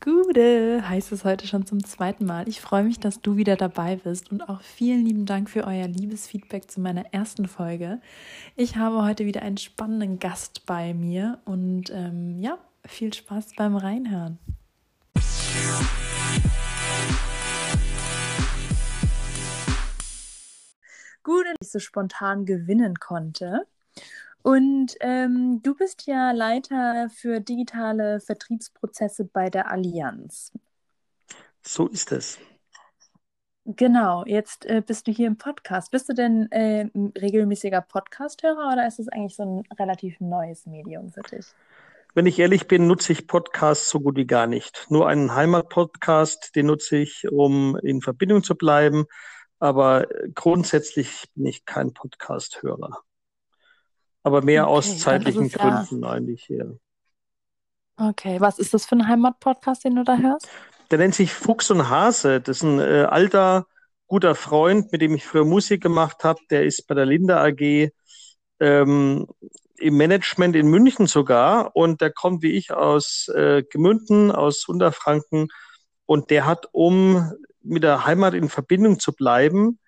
Gude heißt es heute schon zum zweiten Mal. Ich freue mich, dass du wieder dabei bist und auch vielen lieben Dank für euer liebes Feedback zu meiner ersten Folge. Ich habe heute wieder einen spannenden Gast bei mir und ähm, ja, viel Spaß beim Reinhören. Gude, ich so spontan gewinnen konnte. Und ähm, du bist ja Leiter für digitale Vertriebsprozesse bei der Allianz. So ist es. Genau, jetzt äh, bist du hier im Podcast. Bist du denn äh, ein regelmäßiger Podcast-Hörer oder ist es eigentlich so ein relativ neues Medium für dich? Wenn ich ehrlich bin, nutze ich Podcasts so gut wie gar nicht. Nur einen Heimat-Podcast, den nutze ich, um in Verbindung zu bleiben. Aber grundsätzlich bin ich kein Podcast-Hörer aber mehr okay, aus zeitlichen Gründen ja. eigentlich hier. Okay, was ist das für ein Heimatpodcast, den du da hörst? Der nennt sich Fuchs und Hase. Das ist ein äh, alter, guter Freund, mit dem ich früher Musik gemacht habe. Der ist bei der Linde AG ähm, im Management in München sogar und der kommt wie ich aus äh, Gemünden, aus Unterfranken und der hat, um mit der Heimat in Verbindung zu bleiben,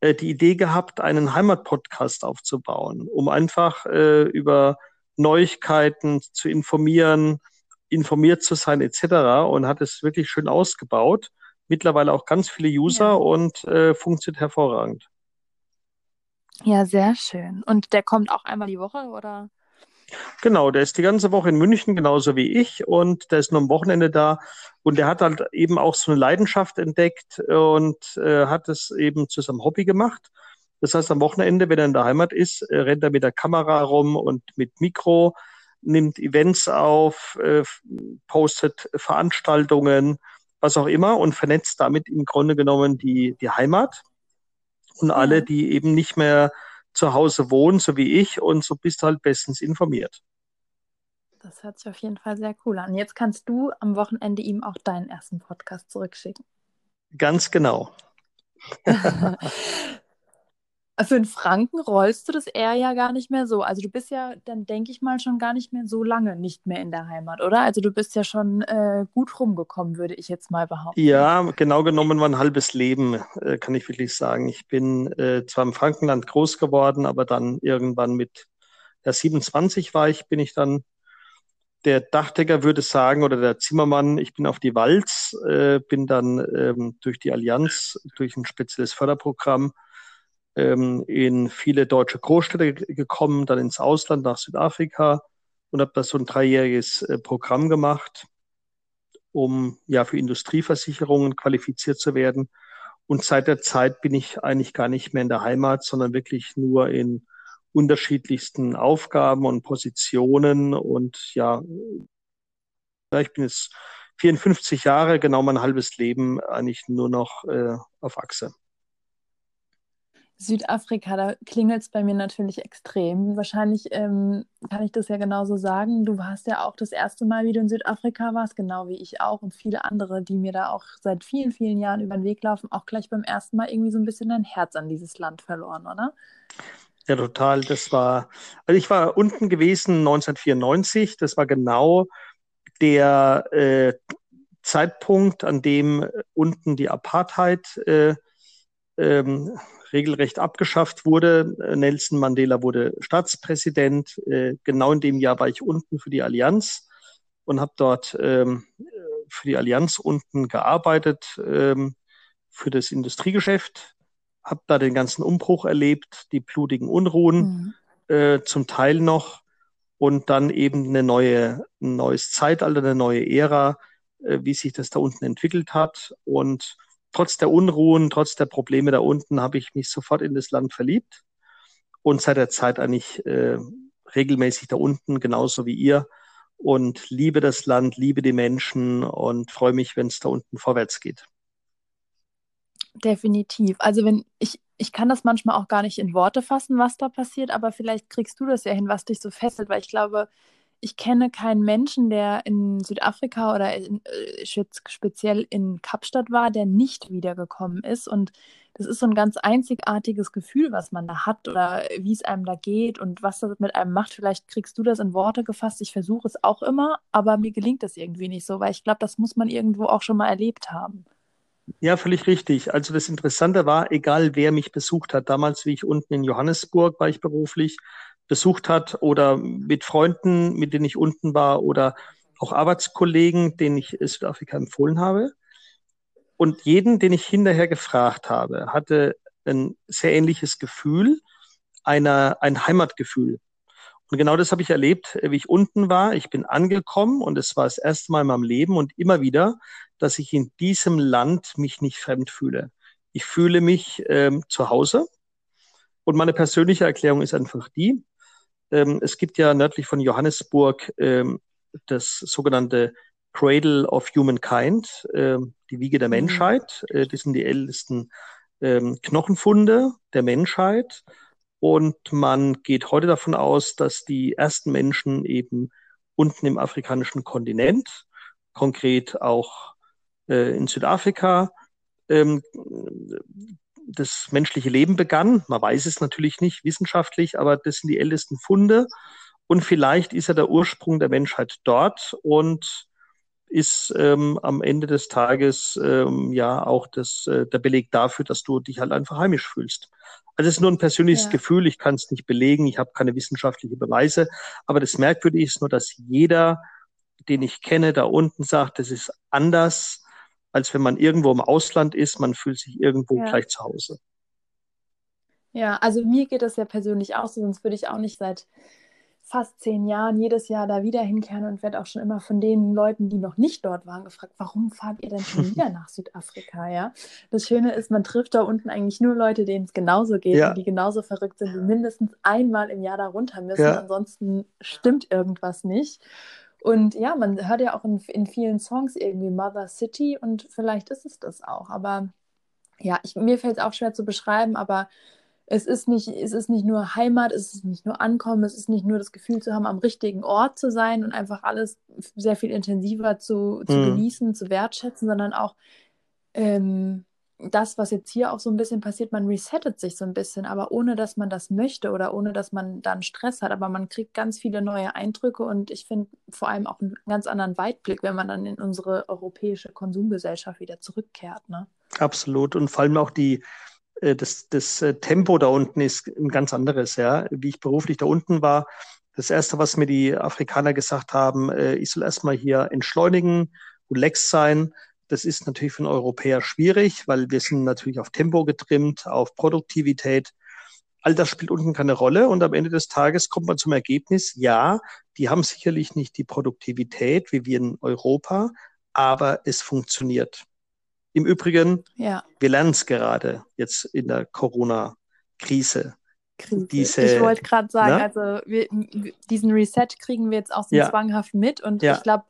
äh, die Idee gehabt, einen Heimatpodcast aufzubauen, um einfach äh, über Neuigkeiten zu informieren, informiert zu sein etc. und hat es wirklich schön ausgebaut. Mittlerweile auch ganz viele User ja. und äh, funktioniert hervorragend. Ja, sehr schön. Und der kommt auch einmal die Woche oder? Genau, der ist die ganze Woche in München, genauso wie ich, und der ist nur am Wochenende da. Und der hat halt eben auch so eine Leidenschaft entdeckt und äh, hat es eben zu seinem Hobby gemacht. Das heißt, am Wochenende, wenn er in der Heimat ist, äh, rennt er mit der Kamera rum und mit Mikro, nimmt Events auf, äh, postet Veranstaltungen, was auch immer und vernetzt damit im Grunde genommen die, die Heimat und alle, die eben nicht mehr zu Hause wohnen, so wie ich, und so bist du halt bestens informiert. Das hört sich auf jeden Fall sehr cool an. Jetzt kannst du am Wochenende ihm auch deinen ersten Podcast zurückschicken. Ganz genau. Für einen Franken rollst du das eher ja gar nicht mehr so. Also du bist ja, dann denke ich mal, schon gar nicht mehr so lange nicht mehr in der Heimat, oder? Also du bist ja schon äh, gut rumgekommen, würde ich jetzt mal behaupten. Ja, genau genommen war ein halbes Leben, äh, kann ich wirklich sagen. Ich bin äh, zwar im Frankenland groß geworden, aber dann irgendwann mit ja, 27 war ich, bin ich dann der Dachdecker würde sagen oder der Zimmermann, ich bin auf die Walz, äh, bin dann ähm, durch die Allianz, durch ein spezielles Förderprogramm ähm, in viele deutsche Großstädte gekommen, dann ins Ausland nach Südafrika und habe da so ein dreijähriges äh, Programm gemacht, um ja für Industrieversicherungen qualifiziert zu werden. Und seit der Zeit bin ich eigentlich gar nicht mehr in der Heimat, sondern wirklich nur in unterschiedlichsten Aufgaben und Positionen. Und ja, ich bin jetzt 54 Jahre, genau mein halbes Leben eigentlich nur noch äh, auf Achse. Südafrika, da klingelt es bei mir natürlich extrem. Wahrscheinlich ähm, kann ich das ja genauso sagen. Du warst ja auch das erste Mal, wie du in Südafrika warst, genau wie ich auch und viele andere, die mir da auch seit vielen, vielen Jahren über den Weg laufen, auch gleich beim ersten Mal irgendwie so ein bisschen dein Herz an dieses Land verloren, oder? Ja, total. Das war, also ich war unten gewesen 1994. Das war genau der äh, Zeitpunkt, an dem unten die Apartheid äh, ähm, regelrecht abgeschafft wurde. Nelson Mandela wurde Staatspräsident. Äh, genau in dem Jahr war ich unten für die Allianz und habe dort ähm, für die Allianz unten gearbeitet, ähm, für das Industriegeschäft. Habe da den ganzen Umbruch erlebt, die blutigen Unruhen, mhm. äh, zum Teil noch und dann eben eine neue, ein neues Zeitalter, eine neue Ära, äh, wie sich das da unten entwickelt hat und trotz der Unruhen, trotz der Probleme da unten, habe ich mich sofort in das Land verliebt und seit der Zeit eigentlich äh, regelmäßig da unten, genauso wie ihr. Und liebe das Land, liebe die Menschen und freue mich, wenn es da unten vorwärts geht. Definitiv. Also wenn ich, ich kann das manchmal auch gar nicht in Worte fassen, was da passiert, aber vielleicht kriegst du das ja hin, was dich so fesselt, weil ich glaube, ich kenne keinen Menschen, der in Südafrika oder in, äh, speziell in Kapstadt war, der nicht wiedergekommen ist. Und das ist so ein ganz einzigartiges Gefühl, was man da hat oder wie es einem da geht und was das mit einem macht. Vielleicht kriegst du das in Worte gefasst. Ich versuche es auch immer, aber mir gelingt das irgendwie nicht so, weil ich glaube, das muss man irgendwo auch schon mal erlebt haben. Ja, völlig richtig. Also das Interessante war, egal wer mich besucht hat, damals, wie ich unten in Johannesburg war ich beruflich, besucht hat oder mit Freunden, mit denen ich unten war oder auch Arbeitskollegen, denen ich Südafrika empfohlen habe. Und jeden, den ich hinterher gefragt habe, hatte ein sehr ähnliches Gefühl, einer, ein Heimatgefühl. Und genau das habe ich erlebt, wie ich unten war. Ich bin angekommen und es war das erste Mal in meinem Leben und immer wieder, dass ich in diesem Land mich nicht fremd fühle. Ich fühle mich ähm, zu Hause. Und meine persönliche Erklärung ist einfach die, ähm, es gibt ja nördlich von Johannesburg ähm, das sogenannte Cradle of Humankind, äh, die Wiege der mhm. Menschheit. Äh, das sind die ältesten äh, Knochenfunde der Menschheit. Und man geht heute davon aus, dass die ersten Menschen eben unten im afrikanischen Kontinent, konkret auch äh, in Südafrika, ähm, das menschliche Leben begann. Man weiß es natürlich nicht wissenschaftlich, aber das sind die ältesten Funde. Und vielleicht ist ja der Ursprung der Menschheit dort und ist ähm, am Ende des Tages ähm, ja auch das, äh, der Beleg dafür, dass du dich halt einfach heimisch fühlst. Also es ist nur ein persönliches ja. Gefühl, ich kann es nicht belegen, ich habe keine wissenschaftlichen Beweise, aber das Merkwürdige ist nur, dass jeder, den ich kenne, da unten sagt, das ist anders als wenn man irgendwo im Ausland ist. Man fühlt sich irgendwo ja. gleich zu Hause. Ja, also mir geht das ja persönlich auch so, sonst würde ich auch nicht seit fast zehn Jahren jedes Jahr da wieder hinkehren und werde auch schon immer von den Leuten, die noch nicht dort waren, gefragt, warum fahrt ihr denn schon wieder nach Südafrika? Ja, das Schöne ist, man trifft da unten eigentlich nur Leute, denen es genauso geht ja. und die genauso verrückt sind, die mindestens einmal im Jahr da runter müssen. Ja. Ansonsten stimmt irgendwas nicht. Und ja, man hört ja auch in, in vielen Songs irgendwie Mother City und vielleicht ist es das auch. Aber ja, ich, mir fällt es auch schwer zu beschreiben, aber es ist, nicht, es ist nicht nur Heimat, es ist nicht nur Ankommen, es ist nicht nur das Gefühl zu haben, am richtigen Ort zu sein und einfach alles sehr viel intensiver zu, zu mhm. genießen, zu wertschätzen, sondern auch ähm, das, was jetzt hier auch so ein bisschen passiert, man resettet sich so ein bisschen, aber ohne dass man das möchte oder ohne dass man dann Stress hat. Aber man kriegt ganz viele neue Eindrücke und ich finde vor allem auch einen ganz anderen Weitblick, wenn man dann in unsere europäische Konsumgesellschaft wieder zurückkehrt. Ne? Absolut. Und vor allem auch die, äh, das, das äh, Tempo da unten ist ein ganz anderes, ja. Wie ich beruflich da unten war, das erste, was mir die Afrikaner gesagt haben, äh, ich soll erstmal hier entschleunigen, relax sein das ist natürlich für einen Europäer schwierig, weil wir sind natürlich auf Tempo getrimmt, auf Produktivität. All das spielt unten keine Rolle und am Ende des Tages kommt man zum Ergebnis, ja, die haben sicherlich nicht die Produktivität wie wir in Europa, aber es funktioniert. Im Übrigen, ja. wir lernen es gerade jetzt in der Corona-Krise. Diese, ich wollte gerade sagen, ne? also wir, diesen Reset kriegen wir jetzt auch so ja. zwanghaft mit und ja. ich glaube,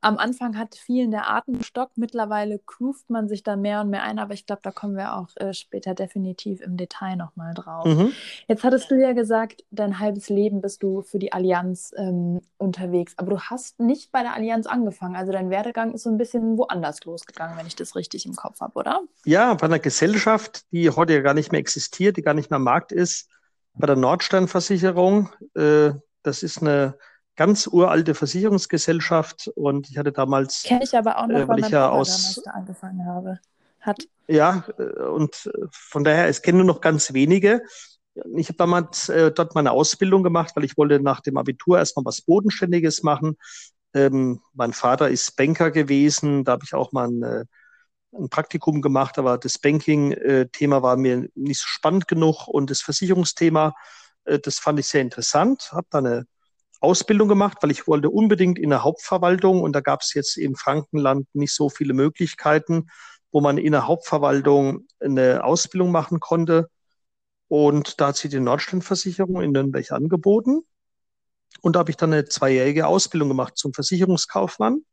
am Anfang hat vielen der Atem gestockt, mittlerweile groovt man sich da mehr und mehr ein, aber ich glaube, da kommen wir auch äh, später definitiv im Detail nochmal drauf. Mhm. Jetzt hattest du ja gesagt, dein halbes Leben bist du für die Allianz ähm, unterwegs, aber du hast nicht bei der Allianz angefangen, also dein Werdegang ist so ein bisschen woanders losgegangen, wenn ich das richtig im Kopf habe, oder? Ja, bei einer Gesellschaft, die heute ja gar nicht mehr existiert, die gar nicht mehr am Markt ist, bei der Nordstern-Versicherung. Äh, das ist eine ganz uralte Versicherungsgesellschaft und ich hatte damals. Kenne ich aber auch noch, äh, weil ich ja aus, da angefangen habe. Hat. Ja, äh, und von daher, es kennen nur noch ganz wenige. Ich habe damals äh, dort meine Ausbildung gemacht, weil ich wollte nach dem Abitur erstmal was Bodenständiges machen. Ähm, mein Vater ist Banker gewesen, da habe ich auch mal ein, äh, ein Praktikum gemacht, aber das Banking-Thema äh, war mir nicht so spannend genug und das Versicherungsthema, äh, das fand ich sehr interessant. Habe da eine Ausbildung gemacht, weil ich wollte unbedingt in der Hauptverwaltung und da gab es jetzt im Frankenland nicht so viele Möglichkeiten, wo man in der Hauptverwaltung eine Ausbildung machen konnte. Und da hat sie die Nordstandversicherung in Nürnberg angeboten. Und da habe ich dann eine zweijährige Ausbildung gemacht zum Versicherungskaufmann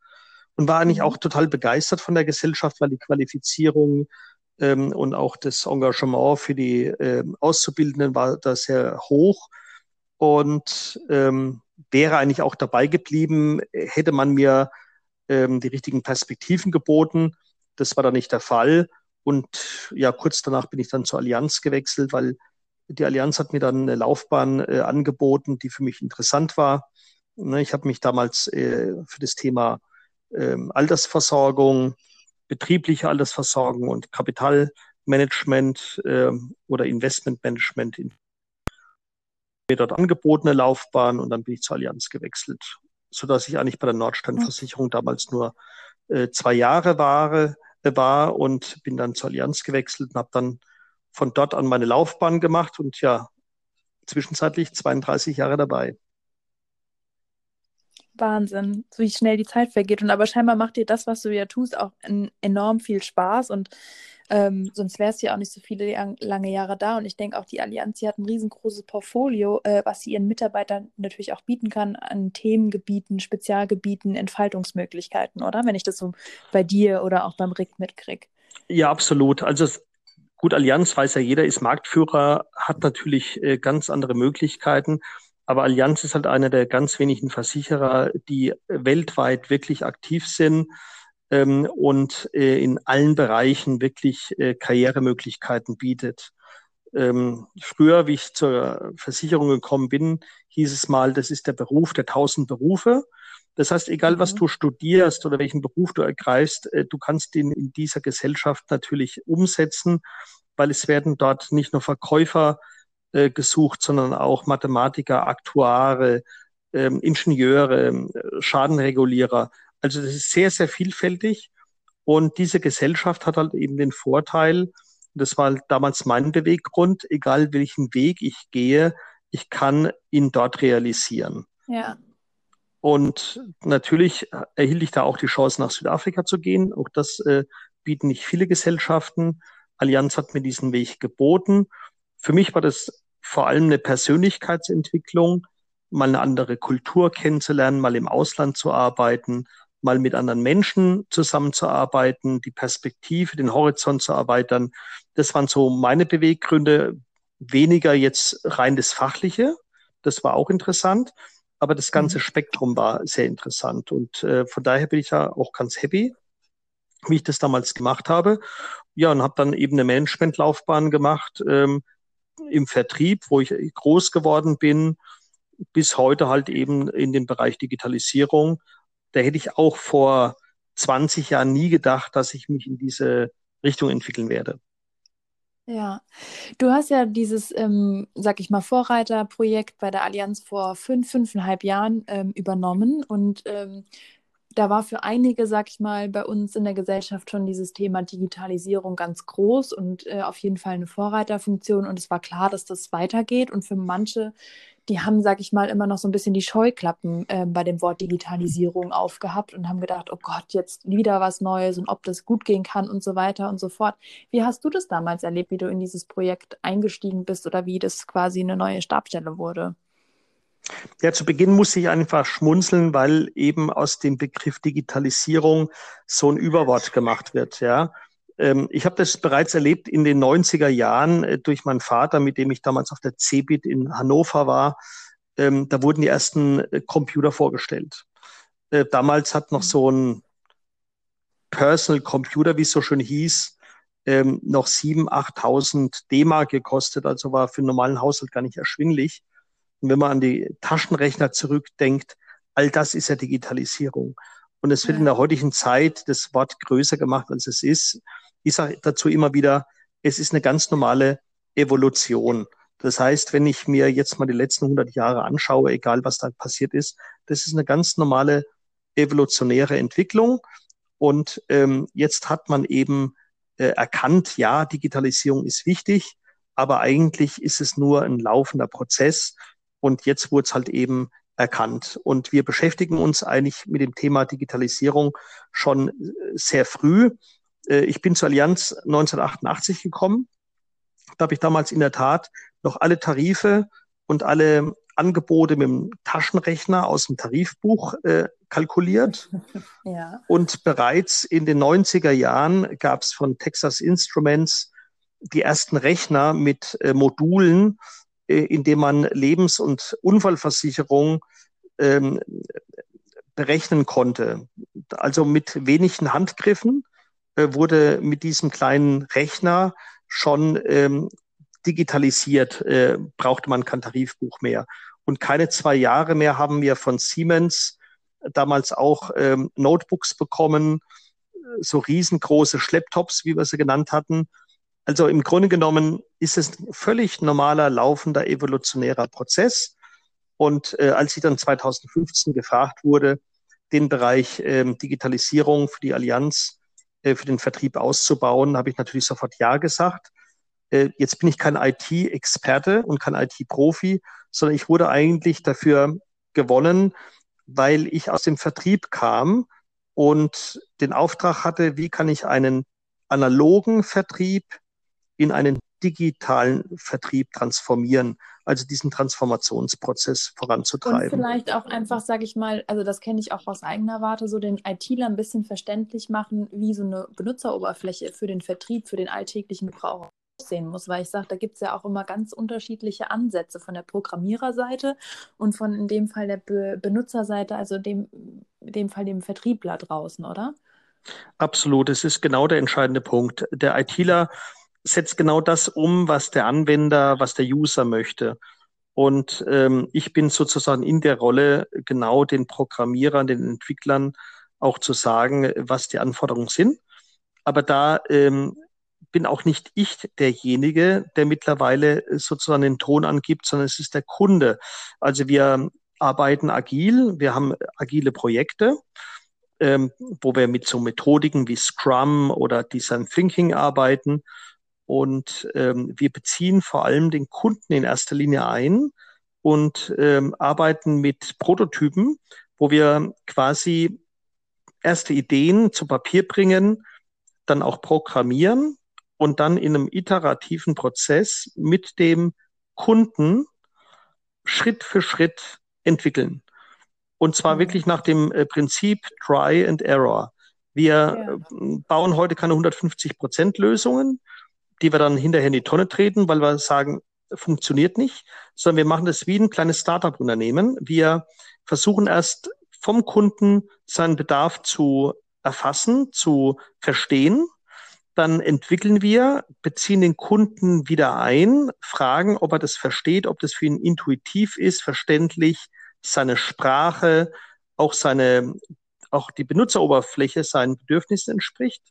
und war eigentlich mhm. auch total begeistert von der Gesellschaft, weil die Qualifizierung ähm, und auch das Engagement für die ähm, Auszubildenden war da sehr hoch. Und ähm, wäre eigentlich auch dabei geblieben, hätte man mir ähm, die richtigen Perspektiven geboten. Das war dann nicht der Fall. und ja, kurz danach bin ich dann zur Allianz gewechselt, weil die Allianz hat mir dann eine Laufbahn äh, angeboten, die für mich interessant war. Ne, ich habe mich damals äh, für das Thema ähm, Altersversorgung, betriebliche Altersversorgung und Kapitalmanagement äh, oder Investmentmanagement in mir dort angebotene Laufbahn und dann bin ich zur Allianz gewechselt, so dass ich eigentlich bei der Nordstandversicherung damals nur äh, zwei Jahre war, äh, war und bin dann zur Allianz gewechselt und habe dann von dort an meine Laufbahn gemacht und ja, zwischenzeitlich 32 Jahre dabei. Wahnsinn, so wie schnell die Zeit vergeht. Und aber scheinbar macht dir das, was du ja tust, auch enorm viel Spaß. Und ähm, sonst wärst du ja auch nicht so viele lange Jahre da. Und ich denke auch, die Allianz, die hat ein riesengroßes Portfolio, äh, was sie ihren Mitarbeitern natürlich auch bieten kann an Themengebieten, Spezialgebieten, Entfaltungsmöglichkeiten, oder? Wenn ich das so bei dir oder auch beim Rick mitkriege. Ja, absolut. Also gut, Allianz weiß ja jeder, ist Marktführer, hat natürlich äh, ganz andere Möglichkeiten. Aber Allianz ist halt einer der ganz wenigen Versicherer, die weltweit wirklich aktiv sind ähm, und äh, in allen Bereichen wirklich äh, Karrieremöglichkeiten bietet. Ähm, früher, wie ich zur Versicherung gekommen bin, hieß es mal, das ist der Beruf der tausend Berufe. Das heißt, egal was mhm. du studierst oder welchen Beruf du ergreifst, äh, du kannst ihn in dieser Gesellschaft natürlich umsetzen, weil es werden dort nicht nur Verkäufer äh, gesucht, sondern auch Mathematiker, Aktuare, ähm, Ingenieure, äh, Schadenregulierer. Also das ist sehr, sehr vielfältig. Und diese Gesellschaft hat halt eben den Vorteil, das war damals mein Beweggrund, egal welchen Weg ich gehe, ich kann ihn dort realisieren. Ja. Und natürlich erhielt ich da auch die Chance, nach Südafrika zu gehen. Auch das äh, bieten nicht viele Gesellschaften. Allianz hat mir diesen Weg geboten. Für mich war das vor allem eine Persönlichkeitsentwicklung, mal eine andere Kultur kennenzulernen, mal im Ausland zu arbeiten, mal mit anderen Menschen zusammenzuarbeiten, die Perspektive, den Horizont zu erweitern. Das waren so meine Beweggründe, weniger jetzt rein das Fachliche. Das war auch interessant, aber das ganze mhm. Spektrum war sehr interessant. Und äh, von daher bin ich ja auch ganz happy, wie ich das damals gemacht habe. Ja, und habe dann eben eine Managementlaufbahn gemacht ähm, im Vertrieb, wo ich groß geworden bin, bis heute halt eben in dem Bereich Digitalisierung. Da hätte ich auch vor 20 Jahren nie gedacht, dass ich mich in diese Richtung entwickeln werde. Ja, du hast ja dieses, ähm, sag ich mal, Vorreiterprojekt bei der Allianz vor fünf, fünfeinhalb Jahren ähm, übernommen und ähm, da war für einige, sag ich mal, bei uns in der Gesellschaft schon dieses Thema Digitalisierung ganz groß und äh, auf jeden Fall eine Vorreiterfunktion. Und es war klar, dass das weitergeht. Und für manche, die haben, sag ich mal, immer noch so ein bisschen die Scheuklappen äh, bei dem Wort Digitalisierung aufgehabt und haben gedacht, oh Gott, jetzt wieder was Neues und ob das gut gehen kann und so weiter und so fort. Wie hast du das damals erlebt, wie du in dieses Projekt eingestiegen bist oder wie das quasi eine neue Stabstelle wurde? Ja, zu Beginn muss ich einfach schmunzeln, weil eben aus dem Begriff Digitalisierung so ein Überwort gemacht wird. Ja, ähm, ich habe das bereits erlebt in den 90er Jahren äh, durch meinen Vater, mit dem ich damals auf der CeBIT in Hannover war. Ähm, da wurden die ersten äh, Computer vorgestellt. Äh, damals hat noch so ein Personal Computer, wie es so schön hieß, ähm, noch 7.000, 8.000 D-Mark gekostet. Also war für einen normalen Haushalt gar nicht erschwinglich. Und wenn man an die Taschenrechner zurückdenkt, all das ist ja Digitalisierung. Und es wird in der heutigen Zeit das Wort größer gemacht, als es ist. Ich sage dazu immer wieder, es ist eine ganz normale Evolution. Das heißt, wenn ich mir jetzt mal die letzten 100 Jahre anschaue, egal was da passiert ist, das ist eine ganz normale evolutionäre Entwicklung. Und ähm, jetzt hat man eben äh, erkannt, ja, Digitalisierung ist wichtig, aber eigentlich ist es nur ein laufender Prozess. Und jetzt wurde es halt eben erkannt. Und wir beschäftigen uns eigentlich mit dem Thema Digitalisierung schon äh, sehr früh. Äh, ich bin zur Allianz 1988 gekommen. Da habe ich damals in der Tat noch alle Tarife und alle Angebote mit dem Taschenrechner aus dem Tarifbuch äh, kalkuliert. Ja. Und bereits in den 90er Jahren gab es von Texas Instruments die ersten Rechner mit äh, Modulen, indem man Lebens- und Unfallversicherung ähm, berechnen konnte. Also mit wenigen Handgriffen äh, wurde mit diesem kleinen Rechner schon ähm, digitalisiert, äh, brauchte man kein Tarifbuch mehr. Und keine zwei Jahre mehr haben wir von Siemens damals auch ähm, Notebooks bekommen, so riesengroße Schlepptops, wie wir sie genannt hatten. Also im Grunde genommen ist es ein völlig normaler, laufender, evolutionärer Prozess. Und äh, als ich dann 2015 gefragt wurde, den Bereich ähm, Digitalisierung für die Allianz, äh, für den Vertrieb auszubauen, habe ich natürlich sofort Ja gesagt. Äh, jetzt bin ich kein IT-Experte und kein IT-Profi, sondern ich wurde eigentlich dafür gewonnen, weil ich aus dem Vertrieb kam und den Auftrag hatte, wie kann ich einen analogen Vertrieb in einen digitalen Vertrieb transformieren, also diesen Transformationsprozess voranzutreiben. Und vielleicht auch einfach, sage ich mal, also das kenne ich auch aus eigener Warte, so den ITler ein bisschen verständlich machen, wie so eine Benutzeroberfläche für den Vertrieb, für den alltäglichen Gebrauch aussehen muss, weil ich sage, da gibt es ja auch immer ganz unterschiedliche Ansätze von der Programmiererseite und von in dem Fall der Be Benutzerseite, also dem, in dem Fall dem Vertriebler draußen, oder? Absolut, es ist genau der entscheidende Punkt. Der ITler setzt genau das um, was der Anwender, was der User möchte. Und ähm, ich bin sozusagen in der Rolle, genau den Programmierern, den Entwicklern auch zu sagen, was die Anforderungen sind. Aber da ähm, bin auch nicht ich derjenige, der mittlerweile sozusagen den Ton angibt, sondern es ist der Kunde. Also wir arbeiten agil, wir haben agile Projekte, ähm, wo wir mit so Methodiken wie Scrum oder Design Thinking arbeiten. Und ähm, wir beziehen vor allem den Kunden in erster Linie ein und ähm, arbeiten mit Prototypen, wo wir quasi erste Ideen zu Papier bringen, dann auch programmieren und dann in einem iterativen Prozess mit dem Kunden Schritt für Schritt entwickeln. Und zwar mhm. wirklich nach dem äh, Prinzip Try and Error. Wir ja. Äh, bauen heute keine 150 Prozent Lösungen, die wir dann hinterher in die Tonne treten, weil wir sagen, funktioniert nicht, sondern wir machen das wie ein kleines Startup-Unternehmen. Wir versuchen erst vom Kunden seinen Bedarf zu erfassen, zu verstehen dann entwickeln wir, beziehen den Kunden wieder ein, fragen, ob er das versteht, ob das für ihn intuitiv ist, verständlich, seine Sprache, auch seine, auch die Benutzeroberfläche seinen Bedürfnissen entspricht.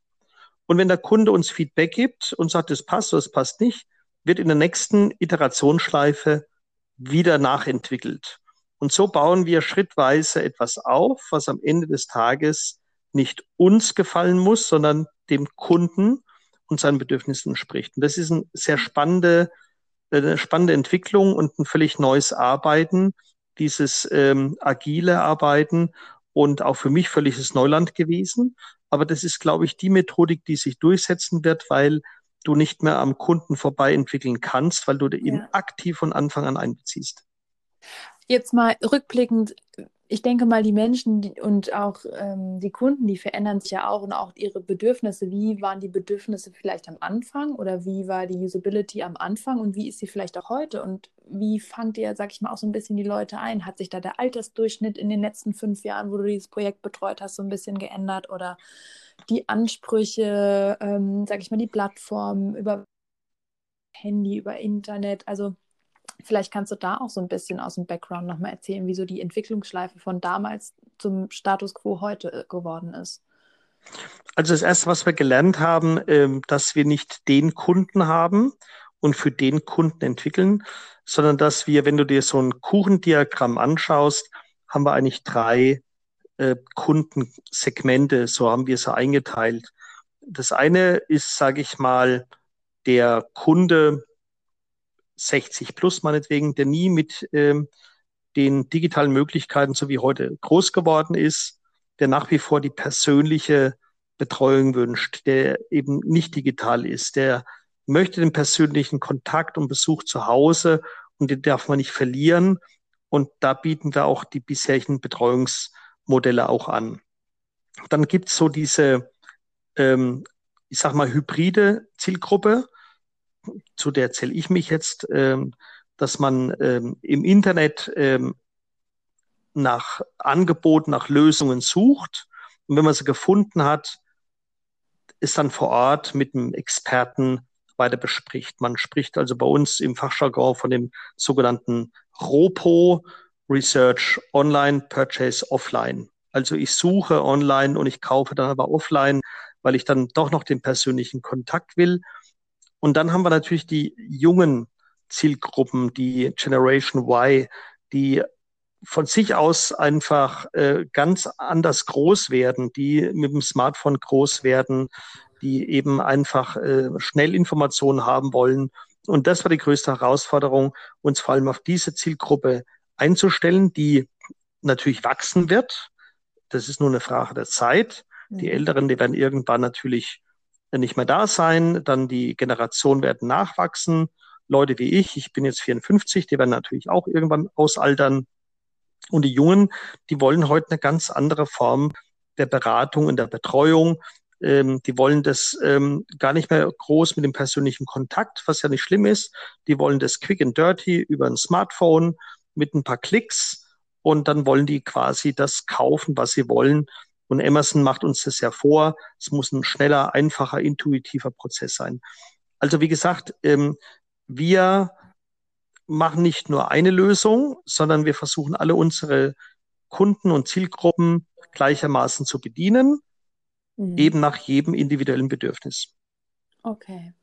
Und wenn der Kunde uns Feedback gibt und sagt, das passt oder das passt nicht, wird in der nächsten Iterationsschleife wieder nachentwickelt. Und so bauen wir schrittweise etwas auf, was am Ende des Tages nicht uns gefallen muss, sondern dem Kunden und seinen Bedürfnissen entspricht. Und das ist eine sehr spannende, äh, eine spannende Entwicklung und ein völlig neues Arbeiten, dieses ähm, agile Arbeiten und auch für mich völliges Neuland gewesen. Aber das ist, glaube ich, die Methodik, die sich durchsetzen wird, weil du nicht mehr am Kunden vorbei entwickeln kannst, weil du ihn ja. aktiv von Anfang an einbeziehst. Jetzt mal rückblickend, ich denke mal, die Menschen die, und auch ähm, die Kunden, die verändern sich ja auch und auch ihre Bedürfnisse. Wie waren die Bedürfnisse vielleicht am Anfang oder wie war die Usability am Anfang und wie ist sie vielleicht auch heute? Und wie fangt ihr, sag ich mal, auch so ein bisschen die Leute ein? Hat sich da der Altersdurchschnitt in den letzten fünf Jahren, wo du dieses Projekt betreut hast, so ein bisschen geändert oder die Ansprüche, ähm, sag ich mal, die Plattform über Handy, über Internet? Also Vielleicht kannst du da auch so ein bisschen aus dem Background nochmal erzählen, wieso die Entwicklungsschleife von damals zum Status quo heute äh, geworden ist. Also das Erste, was wir gelernt haben, ähm, dass wir nicht den Kunden haben und für den Kunden entwickeln, sondern dass wir, wenn du dir so ein Kuchendiagramm anschaust, haben wir eigentlich drei äh, Kundensegmente, so haben wir es eingeteilt. Das eine ist, sage ich mal, der Kunde, 60 plus meinetwegen, der nie mit ähm, den digitalen Möglichkeiten so wie heute groß geworden ist, der nach wie vor die persönliche Betreuung wünscht, der eben nicht digital ist, der möchte den persönlichen Kontakt und Besuch zu Hause und den darf man nicht verlieren. Und da bieten wir auch die bisherigen Betreuungsmodelle auch an. Dann gibt's so diese, ähm, ich sag mal, hybride Zielgruppe, zu der zähle ich mich jetzt, ähm, dass man ähm, im Internet ähm, nach Angeboten, nach Lösungen sucht. Und wenn man sie gefunden hat, es dann vor Ort mit einem Experten weiter bespricht. Man spricht also bei uns im Fachjargon von dem sogenannten ROPO, Research Online, Purchase Offline. Also ich suche online und ich kaufe dann aber offline, weil ich dann doch noch den persönlichen Kontakt will. Und dann haben wir natürlich die jungen Zielgruppen, die Generation Y, die von sich aus einfach äh, ganz anders groß werden, die mit dem Smartphone groß werden, die eben einfach äh, schnell Informationen haben wollen. Und das war die größte Herausforderung, uns vor allem auf diese Zielgruppe einzustellen, die natürlich wachsen wird. Das ist nur eine Frage der Zeit. Die mhm. Älteren, die werden irgendwann natürlich nicht mehr da sein. Dann die Generationen werden nachwachsen. Leute wie ich, ich bin jetzt 54, die werden natürlich auch irgendwann ausaltern. Und die Jungen, die wollen heute eine ganz andere Form der Beratung und der Betreuung. Ähm, die wollen das ähm, gar nicht mehr groß mit dem persönlichen Kontakt, was ja nicht schlimm ist. Die wollen das quick and dirty über ein Smartphone mit ein paar Klicks und dann wollen die quasi das kaufen, was sie wollen. Und Emerson macht uns das ja vor. Es muss ein schneller, einfacher, intuitiver Prozess sein. Also wie gesagt, ähm, wir machen nicht nur eine Lösung, sondern wir versuchen alle unsere Kunden und Zielgruppen gleichermaßen zu bedienen, mhm. eben nach jedem individuellen Bedürfnis. Okay.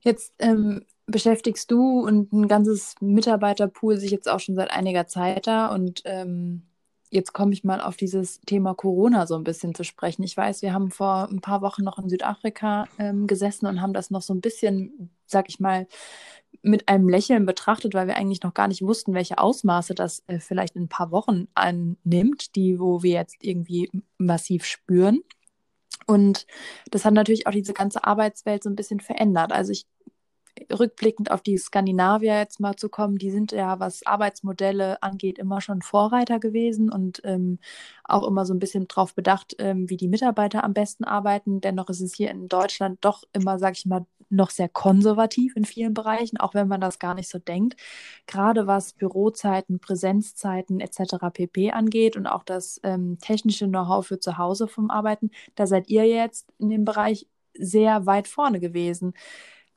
Jetzt ähm, beschäftigst du und ein ganzes Mitarbeiterpool sich jetzt auch schon seit einiger Zeit da und ähm, jetzt komme ich mal auf dieses Thema Corona so ein bisschen zu sprechen. Ich weiß, wir haben vor ein paar Wochen noch in Südafrika ähm, gesessen und haben das noch so ein bisschen, sag ich mal, mit einem Lächeln betrachtet, weil wir eigentlich noch gar nicht wussten, welche Ausmaße das äh, vielleicht in ein paar Wochen annimmt, die, wo wir jetzt irgendwie massiv spüren. Und das hat natürlich auch diese ganze Arbeitswelt so ein bisschen verändert. Also ich rückblickend auf die Skandinavier jetzt mal zu kommen, die sind ja, was Arbeitsmodelle angeht, immer schon Vorreiter gewesen und ähm, auch immer so ein bisschen darauf bedacht, ähm, wie die Mitarbeiter am besten arbeiten. Dennoch ist es hier in Deutschland doch immer, sag ich mal, noch sehr konservativ in vielen Bereichen, auch wenn man das gar nicht so denkt. Gerade was Bürozeiten, Präsenzzeiten etc. pp. angeht und auch das ähm, technische Know-how für zu Hause vom Arbeiten, da seid ihr jetzt in dem Bereich sehr weit vorne gewesen.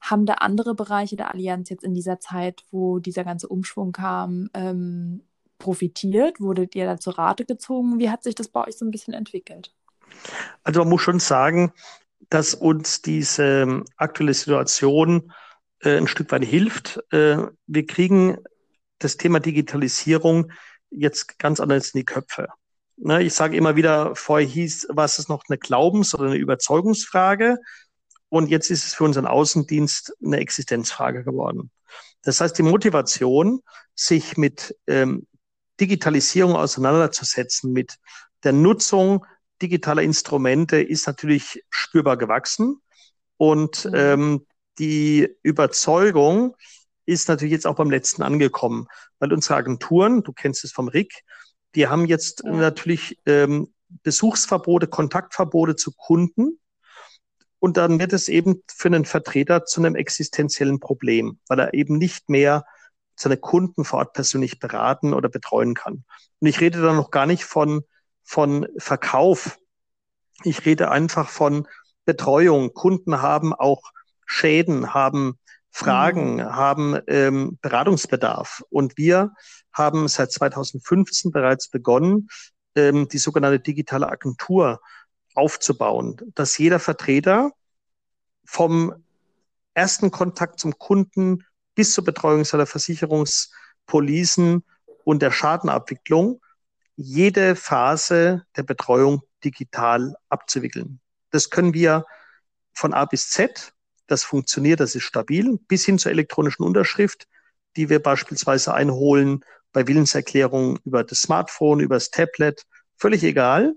Haben da andere Bereiche der Allianz jetzt in dieser Zeit, wo dieser ganze Umschwung kam, ähm, profitiert? Wurdet ihr da zur Rate gezogen? Wie hat sich das bei euch so ein bisschen entwickelt? Also man muss schon sagen, dass uns diese aktuelle Situation äh, ein Stück weit hilft. Äh, wir kriegen das Thema Digitalisierung jetzt ganz anders in die Köpfe. Ne, ich sage immer wieder, vorher hieß, was ist noch eine Glaubens- oder eine Überzeugungsfrage? Und jetzt ist es für unseren Außendienst eine Existenzfrage geworden. Das heißt, die Motivation, sich mit ähm, Digitalisierung auseinanderzusetzen, mit der Nutzung digitaler Instrumente, ist natürlich spürbar gewachsen. Und mhm. ähm, die Überzeugung ist natürlich jetzt auch beim letzten angekommen, weil unsere Agenturen, du kennst es vom RIC, die haben jetzt ja. natürlich ähm, Besuchsverbote, Kontaktverbote zu Kunden und dann wird es eben für einen Vertreter zu einem existenziellen Problem, weil er eben nicht mehr seine Kunden vor Ort persönlich beraten oder betreuen kann. Und ich rede da noch gar nicht von, von Verkauf. Ich rede einfach von Betreuung. Kunden haben auch Schäden, haben Fragen, mhm. haben ähm, Beratungsbedarf. Und wir haben seit 2015 bereits begonnen, ähm, die sogenannte digitale Agentur aufzubauen, dass jeder Vertreter vom ersten Kontakt zum Kunden bis zur Betreuung seiner Versicherungspolicen und der Schadenabwicklung jede Phase der Betreuung digital abzuwickeln. Das können wir von A bis Z. Das funktioniert, das ist stabil, bis hin zur elektronischen Unterschrift, die wir beispielsweise einholen bei Willenserklärungen über das Smartphone, über das Tablet, völlig egal.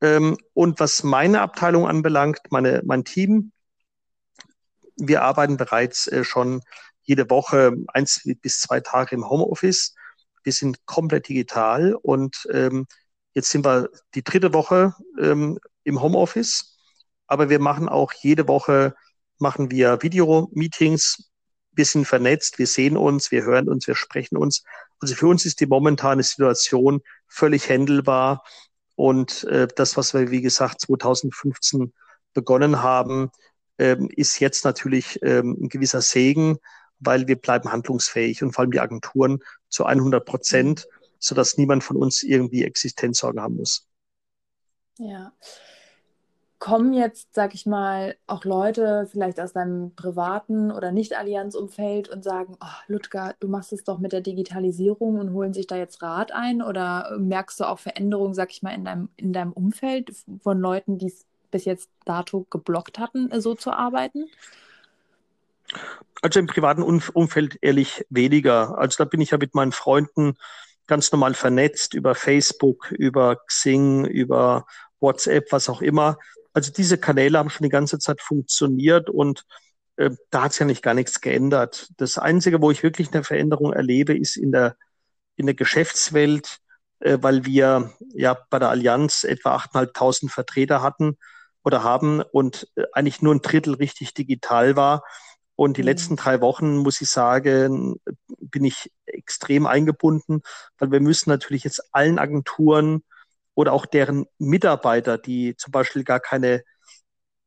Ähm, und was meine Abteilung anbelangt, meine, mein Team, wir arbeiten bereits äh, schon jede Woche eins bis zwei Tage im Homeoffice. Wir sind komplett digital und ähm, jetzt sind wir die dritte Woche ähm, im Homeoffice. Aber wir machen auch jede Woche machen wir Video-Meetings. Wir sind vernetzt, wir sehen uns, wir hören uns, wir sprechen uns. Also für uns ist die momentane Situation völlig händelbar. Und äh, das, was wir, wie gesagt, 2015 begonnen haben, ähm, ist jetzt natürlich ähm, ein gewisser Segen, weil wir bleiben handlungsfähig und vor allem die Agenturen zu 100 Prozent, mhm. sodass niemand von uns irgendwie Existenzsorgen haben muss. Ja. Kommen jetzt, sag ich mal, auch Leute vielleicht aus deinem privaten oder Nicht-Allianz-Umfeld und sagen, oh, Ludger, du machst es doch mit der Digitalisierung und holen sich da jetzt Rat ein? Oder merkst du auch Veränderungen, sag ich mal, in deinem, in deinem Umfeld von Leuten, die es bis jetzt dato geblockt hatten, so zu arbeiten? Also im privaten Umfeld ehrlich weniger. Also da bin ich ja mit meinen Freunden ganz normal vernetzt über Facebook, über Xing, über WhatsApp, was auch immer. Also diese Kanäle haben schon die ganze Zeit funktioniert und äh, da hat sich ja nicht gar nichts geändert. Das Einzige, wo ich wirklich eine Veränderung erlebe, ist in der, in der Geschäftswelt, äh, weil wir ja bei der Allianz etwa 8.500 Vertreter hatten oder haben und äh, eigentlich nur ein Drittel richtig digital war. Und die mhm. letzten drei Wochen, muss ich sagen, bin ich extrem eingebunden, weil wir müssen natürlich jetzt allen Agenturen oder auch deren Mitarbeiter, die zum Beispiel gar keine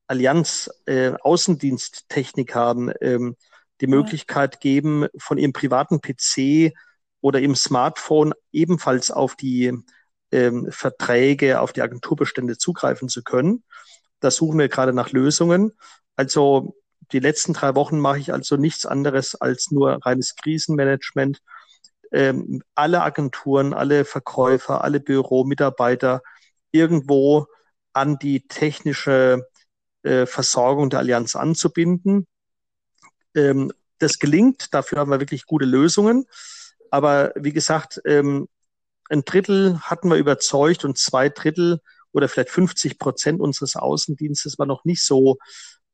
Allianz äh, Außendiensttechnik haben, ähm, die. Möglichkeit geben, von ihrem privaten PC oder im Smartphone ebenfalls auf die ähm, Verträge, auf die Agenturbestände zugreifen zu können. Da suchen wir gerade nach Lösungen. Also die letzten drei Wochen mache ich also nichts anderes als nur reines Krisenmanagement. Ähm, alle Agenturen, alle Verkäufer, alle Büromitarbeiter irgendwo an die technische äh, Versorgung der Allianz anzubinden. Ähm, das gelingt, dafür haben wir wirklich gute Lösungen. Aber wie gesagt, ähm, ein Drittel hatten wir überzeugt und zwei Drittel oder vielleicht 50 Prozent unseres Außendienstes war noch nicht so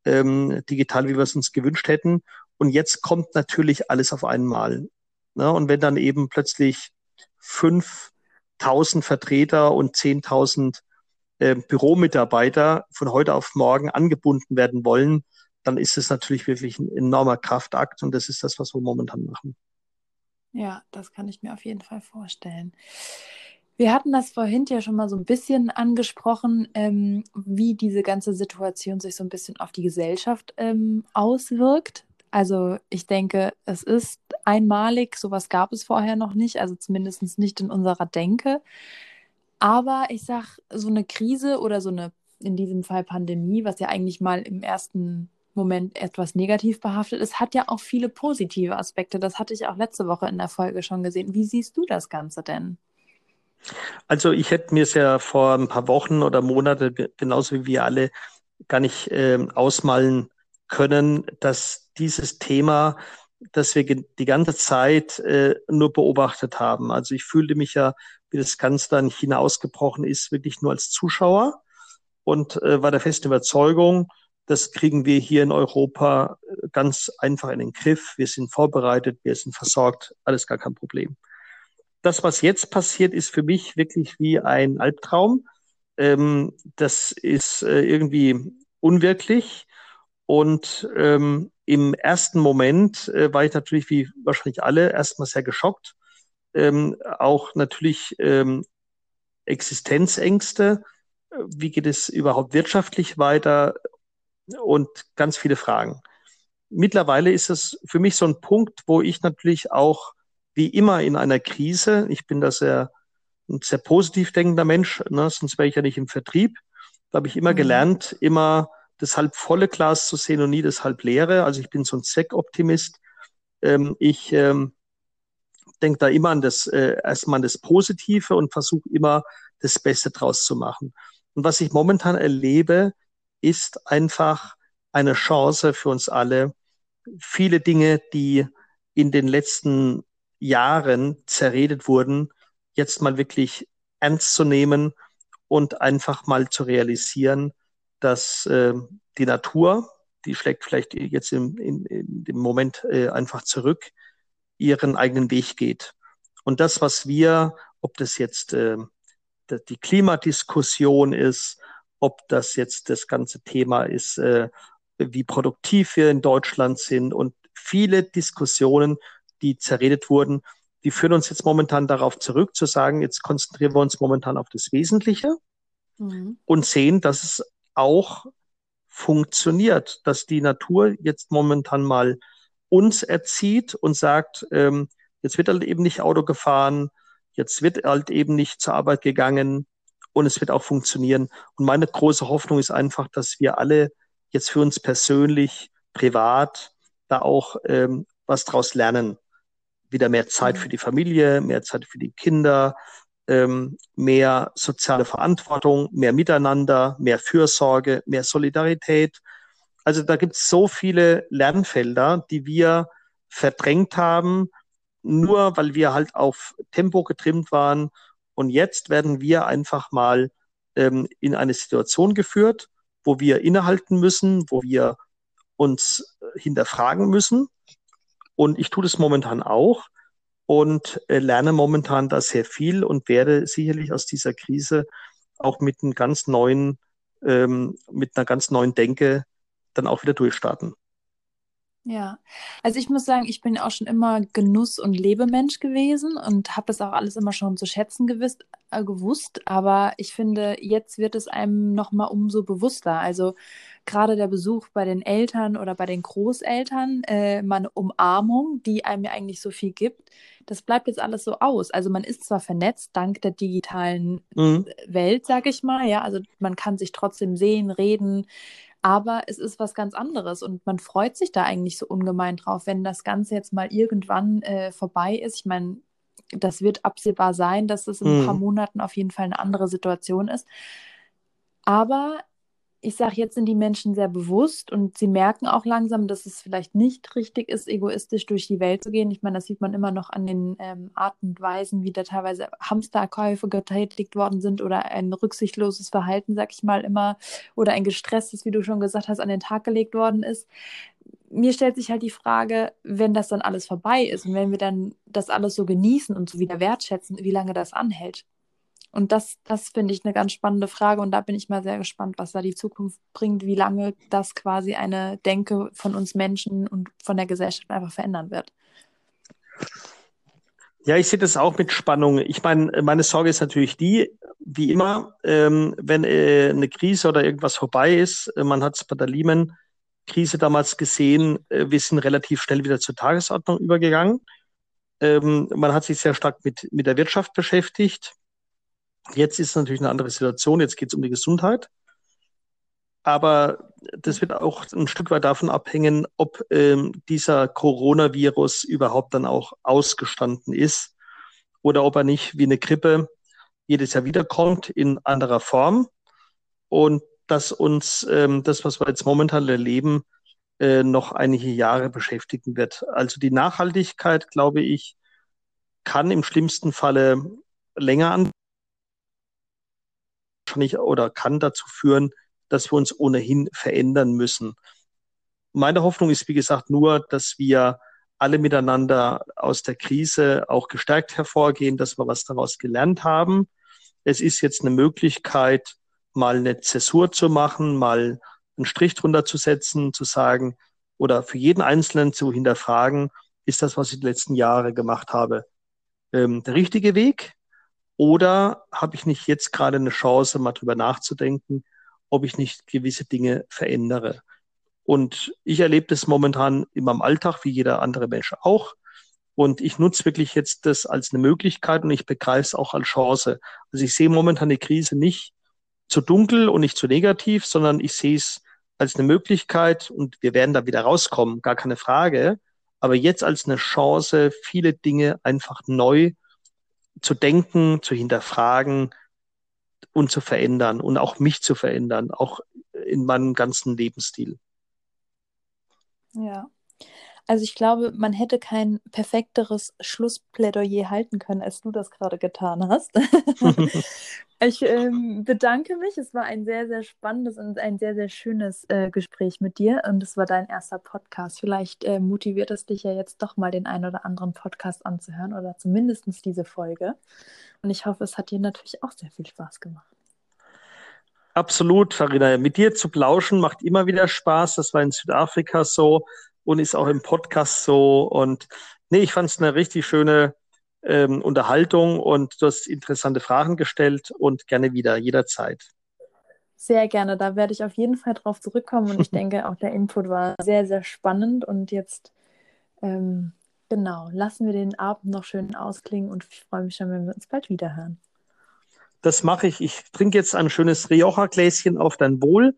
ähm, digital, wie wir es uns gewünscht hätten. Und jetzt kommt natürlich alles auf einmal. Ne? Und wenn dann eben plötzlich 5000 Vertreter und 10.000 äh, Büromitarbeiter von heute auf morgen angebunden werden wollen, dann ist es natürlich wirklich ein enormer Kraftakt und das ist das, was wir momentan machen. Ja, das kann ich mir auf jeden Fall vorstellen. Wir hatten das vorhin ja schon mal so ein bisschen angesprochen, ähm, wie diese ganze Situation sich so ein bisschen auf die Gesellschaft ähm, auswirkt. Also ich denke, es ist einmalig, sowas gab es vorher noch nicht, also zumindest nicht in unserer Denke. Aber ich sag, so eine Krise oder so eine, in diesem Fall Pandemie, was ja eigentlich mal im ersten Moment etwas negativ behaftet ist, hat ja auch viele positive Aspekte. Das hatte ich auch letzte Woche in der Folge schon gesehen. Wie siehst du das Ganze denn? Also ich hätte mir es ja vor ein paar Wochen oder Monate, genauso wie wir alle, gar nicht äh, ausmalen können, dass dieses Thema, das wir die ganze Zeit äh, nur beobachtet haben. Also ich fühlte mich ja, wie das Ganze da in China ausgebrochen ist, wirklich nur als Zuschauer und äh, war der festen Überzeugung, das kriegen wir hier in Europa äh, ganz einfach in den Griff. Wir sind vorbereitet, wir sind versorgt, alles gar kein Problem das, was jetzt passiert, ist für mich wirklich wie ein Albtraum. Ähm, das ist äh, irgendwie unwirklich. Und ähm, im ersten Moment äh, war ich natürlich, wie wahrscheinlich alle, erstmal sehr geschockt. Ähm, auch natürlich ähm, Existenzängste. Wie geht es überhaupt wirtschaftlich weiter? Und ganz viele Fragen. Mittlerweile ist es für mich so ein Punkt, wo ich natürlich auch wie immer in einer Krise, ich bin da sehr, ein sehr positiv denkender Mensch, ne, sonst wäre ich ja nicht im Vertrieb. Da habe ich immer mhm. gelernt, immer das halb volle Glas zu sehen und nie das halb leere. Also ich bin so ein Zweckoptimist. Ähm, ich ähm, denke da immer an das, äh, erstmal an das Positive und versuche immer das Beste draus zu machen. Und was ich momentan erlebe, ist einfach eine Chance für uns alle, viele Dinge, die in den letzten Jahren zerredet wurden, jetzt mal wirklich ernst zu nehmen und einfach mal zu realisieren, dass äh, die Natur, die schlägt vielleicht jetzt im, in, in dem Moment äh, einfach zurück, ihren eigenen Weg geht. Und das, was wir, ob das jetzt äh, die Klimadiskussion ist, ob das jetzt das ganze Thema ist, äh, wie produktiv wir in Deutschland sind und viele Diskussionen, die zerredet wurden, die führen uns jetzt momentan darauf zurück, zu sagen, jetzt konzentrieren wir uns momentan auf das Wesentliche mhm. und sehen, dass es auch funktioniert, dass die Natur jetzt momentan mal uns erzieht und sagt, ähm, jetzt wird halt eben nicht Auto gefahren, jetzt wird halt eben nicht zur Arbeit gegangen und es wird auch funktionieren. Und meine große Hoffnung ist einfach, dass wir alle jetzt für uns persönlich, privat, da auch ähm, was draus lernen. Wieder mehr Zeit mhm. für die Familie, mehr Zeit für die Kinder, ähm, mehr soziale Verantwortung, mehr Miteinander, mehr Fürsorge, mehr Solidarität. Also da gibt es so viele Lernfelder, die wir verdrängt haben, nur weil wir halt auf Tempo getrimmt waren. Und jetzt werden wir einfach mal ähm, in eine Situation geführt, wo wir innehalten müssen, wo wir uns hinterfragen müssen. Und ich tue das momentan auch und äh, lerne momentan da sehr viel und werde sicherlich aus dieser Krise auch mit einem ganz neuen, ähm, mit einer ganz neuen Denke dann auch wieder durchstarten. Ja, also ich muss sagen, ich bin auch schon immer Genuss- und Lebemensch gewesen und habe das auch alles immer schon zu schätzen gewiss, äh, gewusst. Aber ich finde, jetzt wird es einem nochmal umso bewusster. Also gerade der Besuch bei den Eltern oder bei den Großeltern, äh, mal eine Umarmung, die einem ja eigentlich so viel gibt, das bleibt jetzt alles so aus. Also man ist zwar vernetzt dank der digitalen mhm. Welt, sag ich mal, ja, also man kann sich trotzdem sehen, reden, aber es ist was ganz anderes und man freut sich da eigentlich so ungemein drauf, wenn das Ganze jetzt mal irgendwann äh, vorbei ist. Ich meine, das wird absehbar sein, dass es in ein paar mhm. Monaten auf jeden Fall eine andere Situation ist. Aber ich sage, jetzt sind die Menschen sehr bewusst und sie merken auch langsam, dass es vielleicht nicht richtig ist, egoistisch durch die Welt zu gehen. Ich meine, das sieht man immer noch an den ähm, Arten und Weisen, wie da teilweise Hamsterkäufe getätigt worden sind oder ein rücksichtsloses Verhalten, sag ich mal, immer oder ein gestresstes, wie du schon gesagt hast, an den Tag gelegt worden ist. Mir stellt sich halt die Frage, wenn das dann alles vorbei ist und wenn wir dann das alles so genießen und so wieder wertschätzen, wie lange das anhält. Und das, das finde ich eine ganz spannende Frage und da bin ich mal sehr gespannt, was da die Zukunft bringt, wie lange das quasi eine Denke von uns Menschen und von der Gesellschaft einfach verändern wird. Ja, ich sehe das auch mit Spannung. Ich meine, meine Sorge ist natürlich die, wie immer, ähm, wenn äh, eine Krise oder irgendwas vorbei ist, äh, man hat es bei der Lehman-Krise damals gesehen, äh, wir sind relativ schnell wieder zur Tagesordnung übergegangen. Ähm, man hat sich sehr stark mit, mit der Wirtschaft beschäftigt. Jetzt ist natürlich eine andere Situation, jetzt geht es um die Gesundheit. Aber das wird auch ein Stück weit davon abhängen, ob ähm, dieser Coronavirus überhaupt dann auch ausgestanden ist oder ob er nicht wie eine Grippe jedes Jahr wiederkommt in anderer Form und dass uns ähm, das, was wir jetzt momentan erleben, äh, noch einige Jahre beschäftigen wird. Also die Nachhaltigkeit, glaube ich, kann im schlimmsten Falle länger an wahrscheinlich oder kann dazu führen, dass wir uns ohnehin verändern müssen. Meine Hoffnung ist, wie gesagt, nur, dass wir alle miteinander aus der Krise auch gestärkt hervorgehen, dass wir was daraus gelernt haben. Es ist jetzt eine Möglichkeit, mal eine Zäsur zu machen, mal einen Strich drunter zu setzen, zu sagen oder für jeden Einzelnen zu hinterfragen, ist das, was ich die letzten Jahre gemacht habe, ähm, der richtige Weg? Oder habe ich nicht jetzt gerade eine Chance, mal drüber nachzudenken, ob ich nicht gewisse Dinge verändere? Und ich erlebe das momentan in meinem Alltag, wie jeder andere Mensch auch. Und ich nutze wirklich jetzt das als eine Möglichkeit und ich begreife es auch als Chance. Also ich sehe momentan die Krise nicht zu dunkel und nicht zu negativ, sondern ich sehe es als eine Möglichkeit und wir werden da wieder rauskommen, gar keine Frage. Aber jetzt als eine Chance, viele Dinge einfach neu zu denken, zu hinterfragen und zu verändern und auch mich zu verändern, auch in meinem ganzen Lebensstil. Ja. Also ich glaube, man hätte kein perfekteres Schlussplädoyer halten können, als du das gerade getan hast. ich ähm, bedanke mich. Es war ein sehr, sehr spannendes und ein sehr, sehr schönes äh, Gespräch mit dir. Und es war dein erster Podcast. Vielleicht äh, motiviert es dich ja jetzt doch mal den einen oder anderen Podcast anzuhören oder zumindest diese Folge. Und ich hoffe, es hat dir natürlich auch sehr viel Spaß gemacht. Absolut, Farina. Mit dir zu plauschen macht immer wieder Spaß. Das war in Südafrika so und ist auch im Podcast so. Und nee, ich fand es eine richtig schöne ähm, Unterhaltung und du hast interessante Fragen gestellt und gerne wieder, jederzeit. Sehr gerne. Da werde ich auf jeden Fall drauf zurückkommen und ich denke, auch der Input war sehr, sehr spannend und jetzt ähm, genau, lassen wir den Abend noch schön ausklingen und ich freue mich schon, wenn wir uns bald wieder hören. Das mache ich. Ich trinke jetzt ein schönes Rioja-Gläschen auf dein Wohl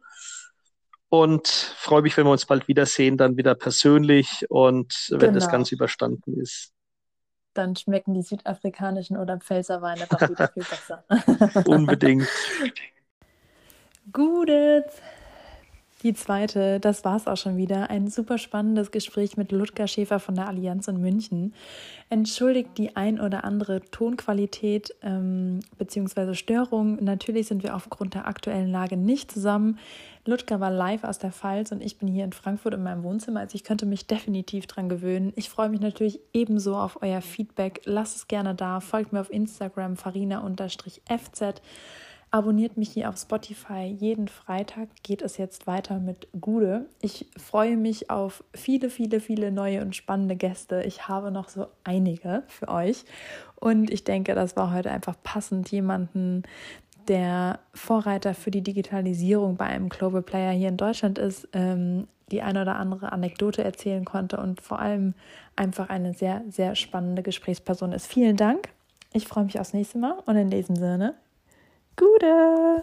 und freue mich, wenn wir uns bald wiedersehen, dann wieder persönlich und wenn genau. das Ganze überstanden ist. Dann schmecken die südafrikanischen oder Pfälzerweine doch wieder viel besser. Unbedingt. Gutes. Die zweite, das war es auch schon wieder. Ein super spannendes Gespräch mit Ludger Schäfer von der Allianz in München. Entschuldigt die ein oder andere Tonqualität ähm, bzw. Störung. Natürlich sind wir aufgrund der aktuellen Lage nicht zusammen. Ludger war live aus der Pfalz und ich bin hier in Frankfurt in meinem Wohnzimmer. Also ich könnte mich definitiv dran gewöhnen. Ich freue mich natürlich ebenso auf euer Feedback. Lasst es gerne da. Folgt mir auf Instagram farina-fz. Abonniert mich hier auf Spotify. Jeden Freitag geht es jetzt weiter mit Gude. Ich freue mich auf viele, viele, viele neue und spannende Gäste. Ich habe noch so einige für euch. Und ich denke, das war heute einfach passend, jemanden, der Vorreiter für die Digitalisierung bei einem Global Player hier in Deutschland ist, ähm, die eine oder andere Anekdote erzählen konnte und vor allem einfach eine sehr, sehr spannende Gesprächsperson ist. Vielen Dank. Ich freue mich aufs nächste Mal und in diesem Sinne, escura.